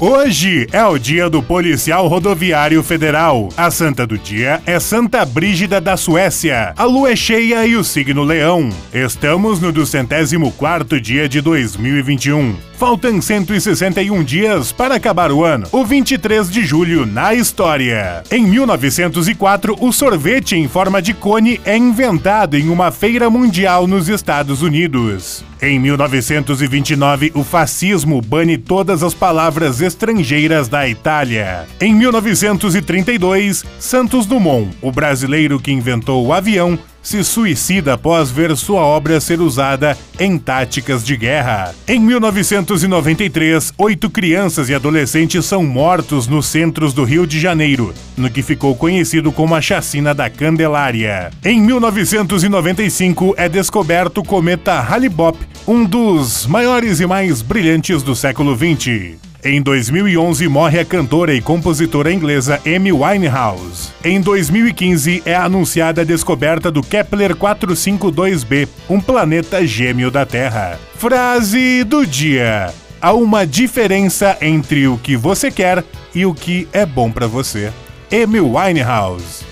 Hoje é o dia do policial rodoviário federal. A santa do dia é Santa Brígida da Suécia. A lua é cheia e o signo leão. Estamos no 204 dia de 2021. Faltam 161 dias para acabar o ano. O 23 de julho na história. Em 1904, o sorvete em forma de cone é inventado em uma feira mundial nos Estados Unidos. Em 1929, o fascismo bane todas as palavras estrangeiras da Itália. Em 1932, Santos Dumont, o brasileiro que inventou o avião, se suicida após ver sua obra ser usada em táticas de guerra. Em 1993, oito crianças e adolescentes são mortos nos centros do Rio de Janeiro, no que ficou conhecido como a Chacina da Candelária. Em 1995, é descoberto o cometa Hale-Bopp, um dos maiores e mais brilhantes do século XX. Em 2011, morre a cantora e compositora inglesa Amy Winehouse. Em 2015, é anunciada a descoberta do Kepler 452b, um planeta gêmeo da Terra. Frase do dia: Há uma diferença entre o que você quer e o que é bom para você. Amy Winehouse.